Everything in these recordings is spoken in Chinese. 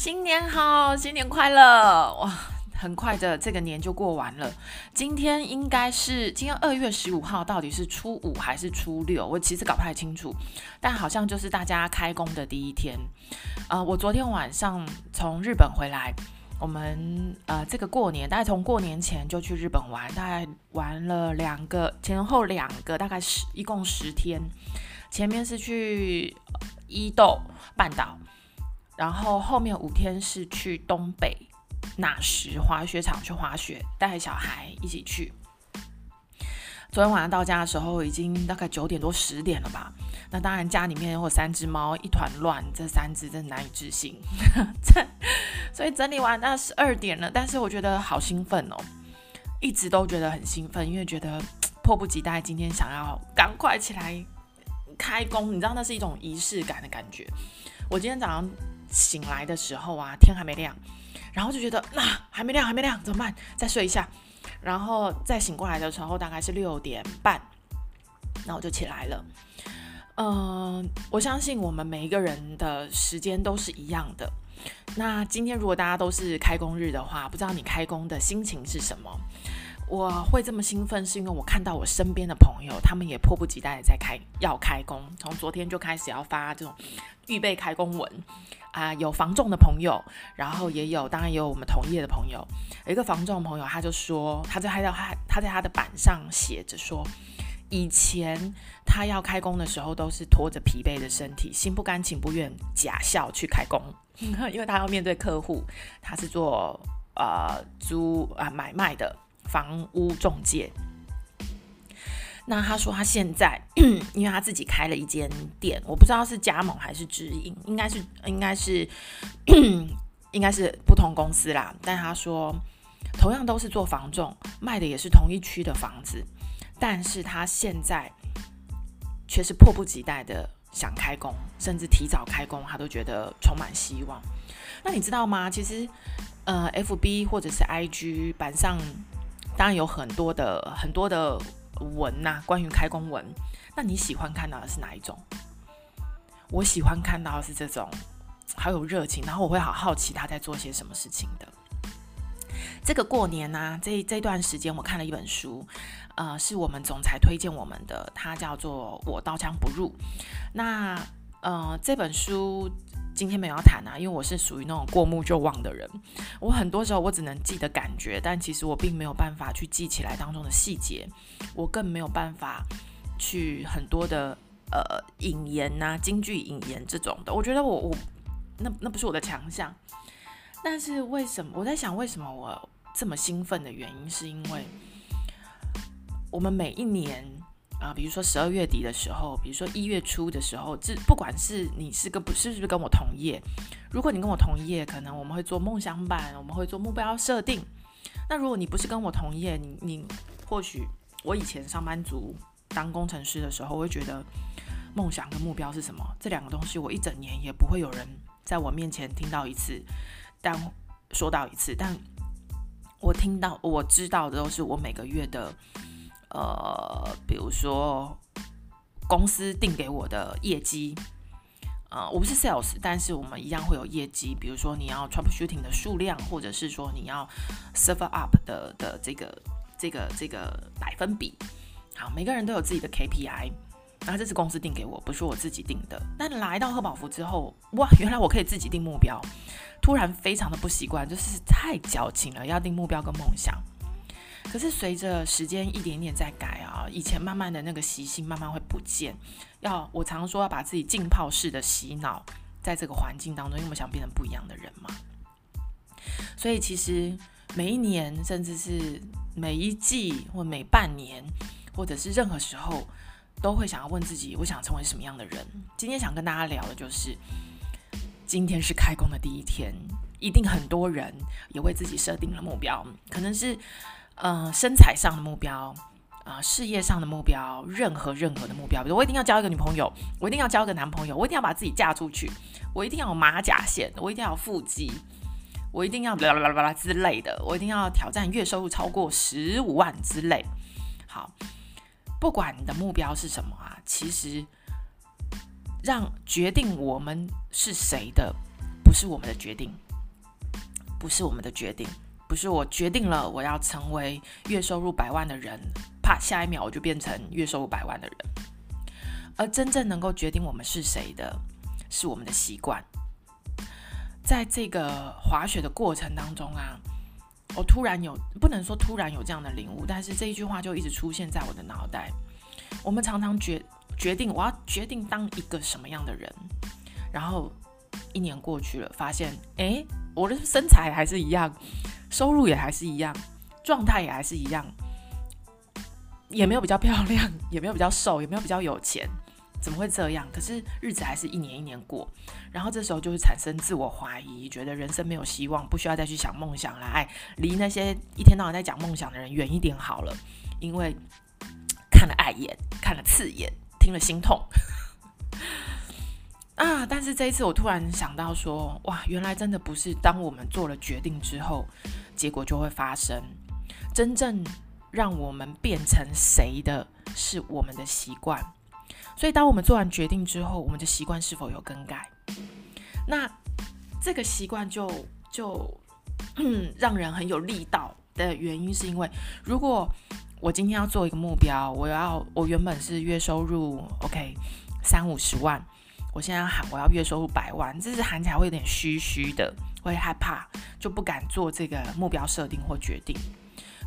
新年好，新年快乐！哇，很快的这个年就过完了。今天应该是今天二月十五号，到底是初五还是初六？我其实搞不太清楚，但好像就是大家开工的第一天。呃，我昨天晚上从日本回来，我们呃这个过年大概从过年前就去日本玩，大概玩了两个前后两个，大概十一共十天。前面是去伊豆半岛。然后后面五天是去东北那时滑雪场去滑雪，带小孩一起去。昨天晚上到家的时候已经大概九点多十点了吧？那当然家里面有三只猫一团乱，这三只真的难以置信。所以整理完到十二点了，但是我觉得好兴奋哦，一直都觉得很兴奋，因为觉得迫不及待今天想要赶快起来开工，你知道那是一种仪式感的感觉。我今天早上。醒来的时候啊，天还没亮，然后就觉得那、还没亮，还没亮，怎么办？再睡一下，然后再醒过来的时候大概是六点半，那我就起来了。嗯、我相信我们每一个人的时间都是一样的。那今天如果大家都是开工日的话，不知道你开工的心情是什么？我会这么兴奋，是因为我看到我身边的朋友，他们也迫不及待的在开要开工，从昨天就开始要发这种预备开工文啊、呃，有房仲的朋友，然后也有，当然也有我们同业的朋友。有一个房仲的朋友，他就说，他在他的他他在他的板上写着说，以前他要开工的时候，都是拖着疲惫的身体，心不甘情不愿，假笑去开工，因为他要面对客户，他是做呃租啊、呃、买卖的。房屋中介，那他说他现在，因为他自己开了一间店，我不知道是加盟还是直营，应该是应该是 应该是不同公司啦。但他说，同样都是做房仲，卖的也是同一区的房子，但是他现在却是迫不及待的想开工，甚至提早开工，他都觉得充满希望。那你知道吗？其实，呃，FB 或者是 IG 板上。当然有很多的很多的文呐、关于开工文。那你喜欢看到的是哪一种？我喜欢看到的是这种，好有热情，然后我会好好奇他在做些什么事情的。这个过年呢、啊，这这段时间我看了一本书，呃，是我们总裁推荐我们的，它叫做《我刀枪不入》。那呃，这本书。今天没有要谈啊，因为我是属于那种过目就忘的人。我很多时候我只能记得感觉，但其实我并没有办法去记起来当中的细节，我更没有办法去很多的呃引言呐、啊、金句引言这种的。我觉得我我那那不是我的强项。但是为什么我在想为什么我这么兴奋的原因，是因为我们每一年。啊，比如说十二月底的时候，比如说一月初的时候，这不管是你是跟不是不是跟我同业，如果你跟我同业，可能我们会做梦想版，我们会做目标设定。那如果你不是跟我同业，你你或许我以前上班族当工程师的时候，我会觉得梦想跟目标是什么？这两个东西我一整年也不会有人在我面前听到一次，但说到一次，但我听到我知道的都是我每个月的。呃，比如说公司定给我的业绩，呃，我不是 sales，但是我们一样会有业绩。比如说你要 troubleshooting 的数量，或者是说你要 server up 的的这个这个这个百分比。好，每个人都有自己的 KPI，然后这是公司定给我，不是我自己定的。但来到贺宝福之后，哇，原来我可以自己定目标，突然非常的不习惯，就是太矫情了，要定目标跟梦想。可是随着时间一点点在改啊，以前慢慢的那个习性慢慢会不见。要我常说要把自己浸泡式的洗脑，在这个环境当中，因为我想变成不一样的人嘛。所以其实每一年，甚至是每一季或每半年，或者是任何时候，都会想要问自己：我想成为什么样的人？今天想跟大家聊的就是，今天是开工的第一天，一定很多人也为自己设定了目标，可能是。呃，身材上的目标，啊、事业上的目标，任何任何的目标，比如我一定要交一个女朋友，我一定要交一个男朋友，我一定要把自己嫁出去，我一定要有马甲线，我一定要有腹肌，我一定要啦啦啦啦啦之类的，我一定要挑战月收入超过十五万之类。好，不管你的目标是什么啊，其实让决定我们是谁的，不是我们的决定，不是我们的决定，不是我决定了我要成为月收入百万的人，啪，下一秒我就变成月收入百万的人。而真正能够决定我们是谁的，是我们的习惯。在这个滑雪的过程当中啊，我突然有，不能说突然有这样的领悟，但是这一句话就一直出现在我的脑袋。我们常常决决定，我要决定当一个什么样的人，然后一年过去了，发现，诶，我的身材还是一样，收入也还是一样，状态也还是一样，也没有比较漂亮，也没有比较瘦，也没有比较有钱。怎么会这样？可是日子还是一年一年过，然后这时候就会产生自我怀疑，觉得人生没有希望，不需要再去想梦想了，哎，离那些一天到晚在讲梦想的人远一点好了，因为看了碍眼，看了刺眼，听了心痛啊！但是这一次我突然想到说，哇，原来真的不是当我们做了决定之后，结果就会发生，真正让我们变成谁的是我们的习惯。所以，当我们做完决定之后，我们的习惯是否有更改？那这个习惯就就 让人很有力道的原因，是因为如果我今天要做一个目标，我要我原本是月收入 OK 三五十万，我现在要喊我要月收入百万，这是喊起来会有点虚虚的，会害怕，就不敢做这个目标设定或决定。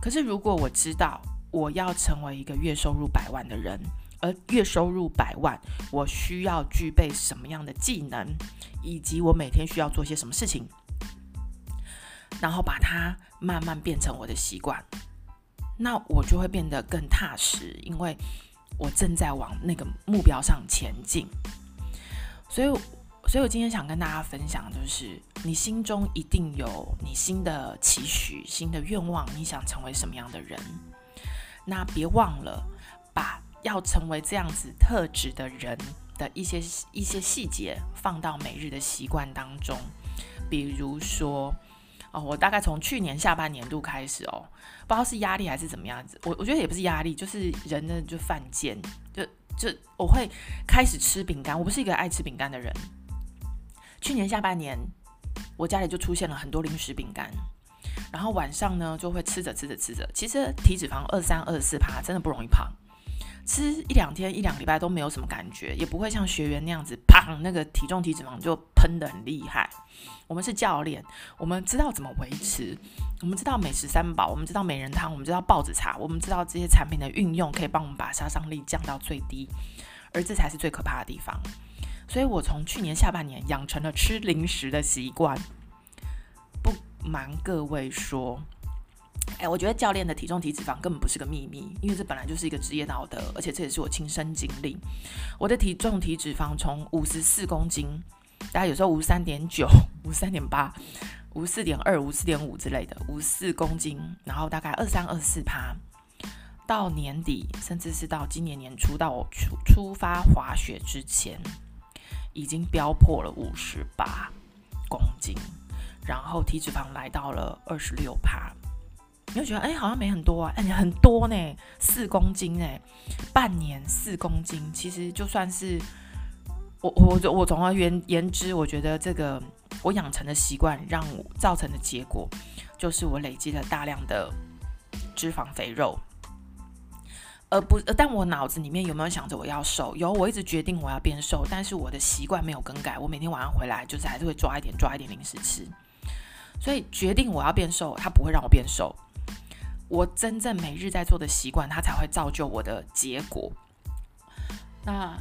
可是如果我知道我要成为一个月收入百万的人，而月收入百万，我需要具备什么样的技能，以及我每天需要做些什么事情，然后把它慢慢变成我的习惯，那我就会变得更踏实，因为我正在往那个目标上前进。所以，所以我今天想跟大家分享，就是你心中一定有你新的期许、新的愿望，你想成为什么样的人？那别忘了把。要成为这样子特质的人的一些一些细节放到每日的习惯当中，比如说哦，我大概从去年下半年度开始哦，不知道是压力还是怎么样子，我我觉得也不是压力，就是人呢就犯贱，就就我会开始吃饼干，我不是一个爱吃饼干的人。去年下半年，我家里就出现了很多零食饼干，然后晚上呢就会吃着吃着吃着，其实体脂肪二三二四趴，真的不容易胖。吃一两天、一两礼拜都没有什么感觉，也不会像学员那样子，砰，那个体重、体脂肪就喷得很厉害。我们是教练，我们知道怎么维持，我们知道美食三宝，我们知道美人汤，我们知道豹子茶，我们知道这些产品的运用可以帮我们把杀伤力降到最低，而这才是最可怕的地方。所以我从去年下半年养成了吃零食的习惯。不瞒各位说。哎，我觉得教练的体重体脂肪根本不是个秘密，因为这本来就是一个职业道德，而且这也是我亲身经历。我的体重体脂肪从五十四公斤，大概有时候五十三点九、五十三点八、五十四点二、五四点五之类的，五十四公斤，然后大概二三二四趴，到年底，甚至是到今年年初，到我出出发滑雪之前，已经飙破了五十八公斤，然后体脂肪来到了二十六趴。你会觉得哎，好像没很多啊，哎，很多呢，四公斤哎，半年四公斤，其实就算是我我我总而言言之，我觉得这个我养成的习惯，让我造成的结果，就是我累积了大量的脂肪肥肉，而不，但我脑子里面有没有想着我要瘦？有，我一直决定我要变瘦，但是我的习惯没有更改，我每天晚上回来就是还是会抓一点抓一点零食吃，所以决定我要变瘦，它不会让我变瘦。我真正每日在做的习惯，它才会造就我的结果。那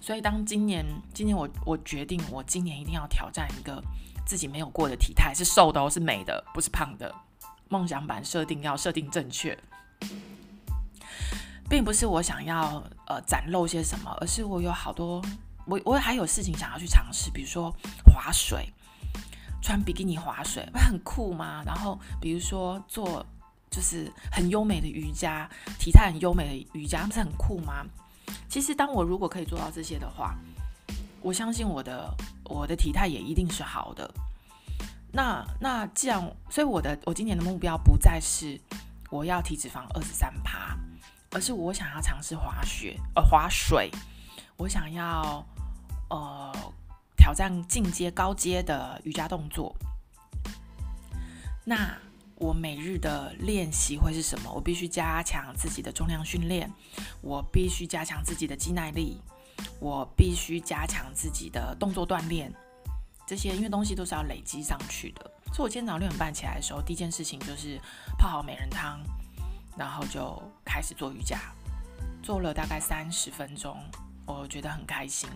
所以，当今年，今年我我决定，我今年一定要挑战一个自己没有过的体态，是瘦的哦，是美的，不是胖的。梦想版设定要设定正确，并不是我想要呃展露些什么，而是我有好多，我我还有事情想要去尝试，比如说划水，穿比基尼划水，不很酷吗？然后比如说做。就是很优美的瑜伽，体态很优美的瑜伽，不是很酷吗？其实，当我如果可以做到这些的话，我相信我的我的体态也一定是好的。那那既然，所以我的我今年的目标不再是我要体脂肪二十三趴，而是我想要尝试滑雪，呃，滑水，我想要呃挑战进阶高阶的瑜伽动作。那我每日的练习会是什么？我必须加强自己的重量训练，我必须加强自己的肌耐力，我必须加强自己的动作锻炼。这些因为东西都是要累积上去的，所以我今天早上六点半起来的时候，第一件事情就是泡好美人汤，然后就开始做瑜伽，做了大概三十分钟，我觉得很开心。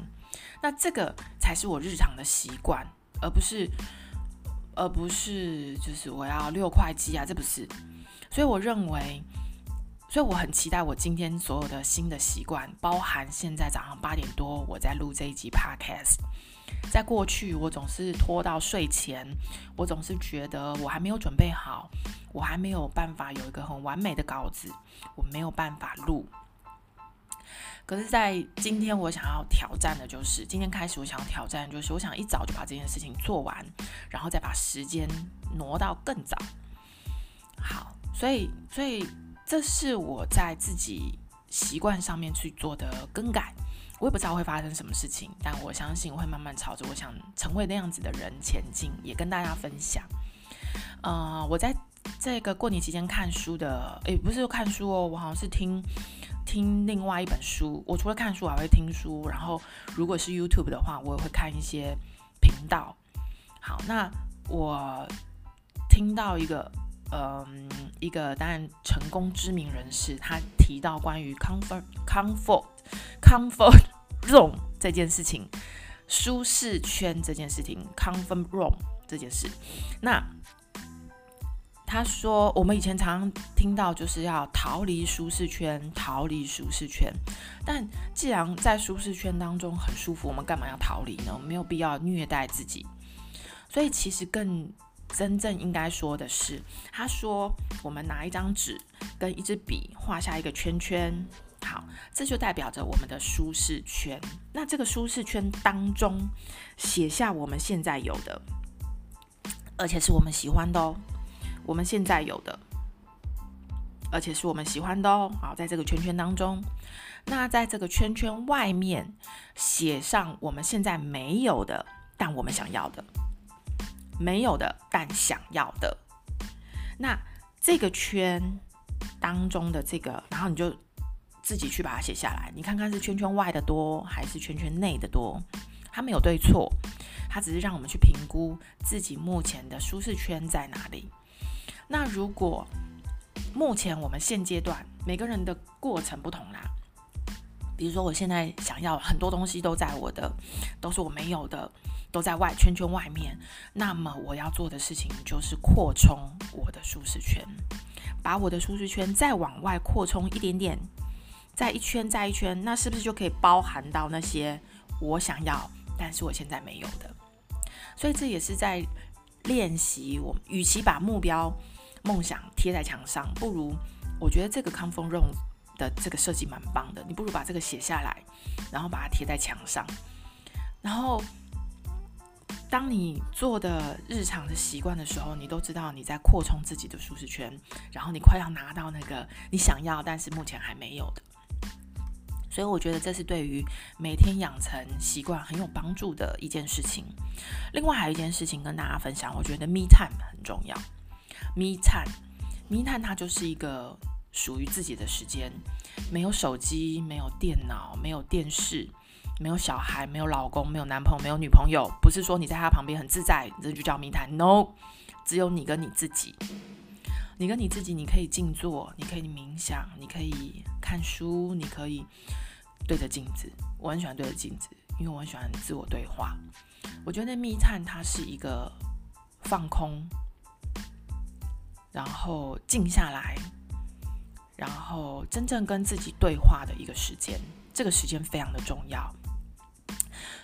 那这个才是我日常的习惯，而不是，而不是就是我要六块肌啊，这不是。所以我认为，所以我很期待我今天所有的新的习惯，包含现在早上八点多我在录这一集 Podcast。在过去，我总是拖到睡前，我总是觉得我还没有准备好，我还没有办法有一个很完美的稿子，我没有办法录。可是，在今天，我想要挑战的就是，今天开始，我想要挑战就是，我想一早就把这件事情做完，然后再把时间挪到更早。好，所以，所以这是我在自己习惯上面去做的更改。我也不知道会发生什么事情，但我相信会慢慢朝着我想成为那样子的人前进，也跟大家分享。呃，我在这个过年期间看书的，诶，不是看书哦，我好像是听听另外一本书。我除了看书，还会听书。然后，如果是 YouTube 的话，我也会看一些频道。好，那我听到一个，嗯、呃，一个当然成功知名人士，他提到关于 comfort comfort comfort zone 这件事情，舒适圈这件事情，comfort zone 这件事。那他说，我们以前常常听到就是要逃离舒适圈，逃离舒适圈。但既然在舒适圈当中很舒服，我们干嘛要逃离呢我？没有必要虐待自己。所以其实更真正应该说的是，他说，我们拿一张纸跟一支笔画下一个圈圈。好，这就代表着我们的舒适圈。那这个舒适圈当中，写下我们现在有的，而且是我们喜欢的哦。我们现在有的，而且是我们喜欢的哦。好，在这个圈圈当中，那在这个圈圈外面，写上我们现在没有的，但我们想要的，没有的，但想要的。那这个圈当中的这个，然后你就。自己去把它写下来，你看看是圈圈外的多还是圈圈内的多？它没有对错，它只是让我们去评估自己目前的舒适圈在哪里。那如果目前我们现阶段每个人的过程不同啦，比如说我现在想要很多东西都在我的，都是我没有的，都在外圈圈外面，那么我要做的事情就是扩充我的舒适圈，把我的舒适圈再往外扩充一点点。再一圈再一圈，那是不是就可以包含到那些我想要，但是我现在没有的？所以这也是在练习。我与其把目标、梦想贴在墙上，不如我觉得这个 comfort Room 的这个设计蛮棒的。你不如把这个写下来，然后把它贴在墙上。然后，当你做的日常的习惯的时候，你都知道你在扩充自己的舒适圈，然后你快要拿到那个你想要，但是目前还没有的。所以我觉得这是对于每天养成习惯很有帮助的一件事情。另外还有一件事情跟大家分享，我觉得 me time 很重要。Me time，me time 它就是一个属于自己的时间，没有手机，没有电脑，没有电视，没有小孩，没有老公，没有男朋友，没有女朋友。不是说你在他旁边很自在，这就叫 me time。No，只有你跟你自己。你跟你自己，你可以静坐，你可以冥想，你可以看书，你可以对着镜子。我很喜欢对着镜子，因为我很喜欢自我对话。我觉得 me time 它是一个放空，然后静下来，然后真正跟自己对话的一个时间。这个时间非常的重要。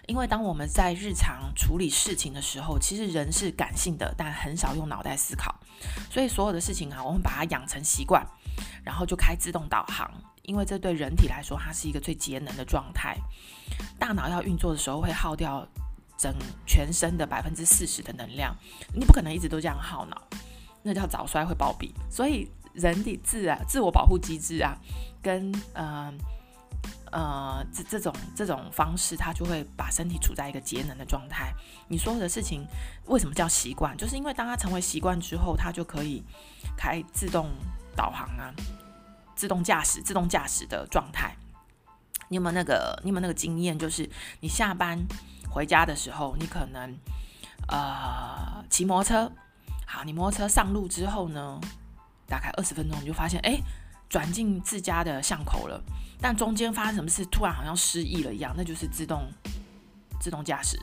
因为当我们在日常处理事情的时候，其实人是感性的，但很少用脑袋思考。所以所有的事情啊，我们把它养成习惯，然后就开自动导航。因为这对人体来说，它是一个最节能的状态。大脑要运作的时候，会耗掉整全身的百分之四十的能量。你不可能一直都这样耗脑，那叫早衰会暴毙。所以人体自啊自我保护机制啊，跟嗯。呃，这这种这种方式，它就会把身体处在一个节能的状态。你所有的事情为什么叫习惯？就是因为当它成为习惯之后，它就可以开自动导航啊，自动驾驶、自动驾驶的状态。你有没有那个？你有没有那个经验？就是你下班回家的时候，你可能呃骑摩托车，好，你摩托车上路之后呢，大概二十分钟，你就发现，哎，转进自家的巷口了。但中间发生什么事，突然好像失忆了一样，那就是自动自动驾驶，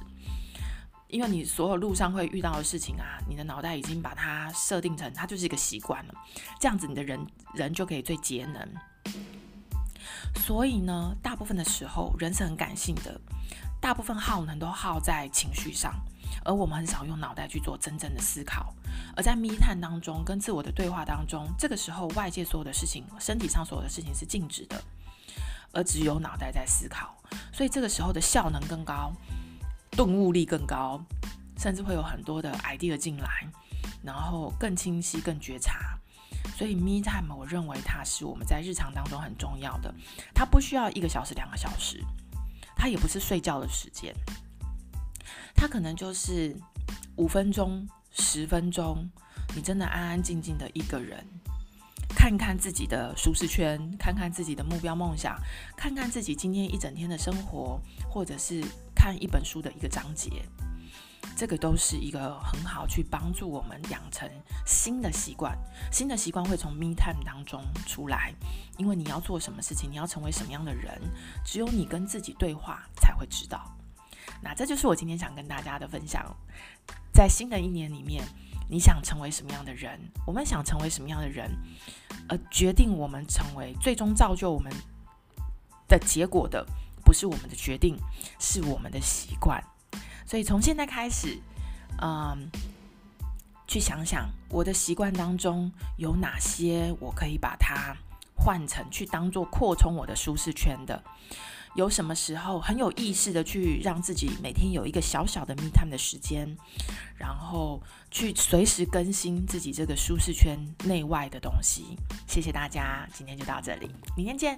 因为你所有路上会遇到的事情啊，你的脑袋已经把它设定成它就是一个习惯了，这样子你的人人就可以最节能。所以呢，大部分的时候人是很感性的，大部分耗能都耗在情绪上，而我们很少用脑袋去做真正的思考。而在密探当中，跟自我的对话当中，这个时候外界所有的事情，身体上所有的事情是静止的。而只有脑袋在思考，所以这个时候的效能更高，顿悟力更高，甚至会有很多的 idea 进来，然后更清晰、更觉察。所以 me time，我认为它是我们在日常当中很重要的。它不需要一个小时、两个小时，它也不是睡觉的时间，它可能就是五分钟、十分钟，你真的安安静静的一个人。看看自己的舒适圈，看看自己的目标梦想，看看自己今天一整天的生活，或者是看一本书的一个章节，这个都是一个很好去帮助我们养成新的习惯。新的习惯会从 me time 当中出来，因为你要做什么事情，你要成为什么样的人，只有你跟自己对话才会知道。那这就是我今天想跟大家的分享，在新的一年里面。你想成为什么样的人？我们想成为什么样的人？而决定我们成为，最终造就我们的结果的，不是我们的决定，是我们的习惯。所以从现在开始，嗯，去想想我的习惯当中有哪些，我可以把它换成去当做扩充我的舒适圈的。有什么时候很有意识的去让自己每天有一个小小的 me time 的时间，然后去随时更新自己这个舒适圈内外的东西。谢谢大家，今天就到这里，明天见。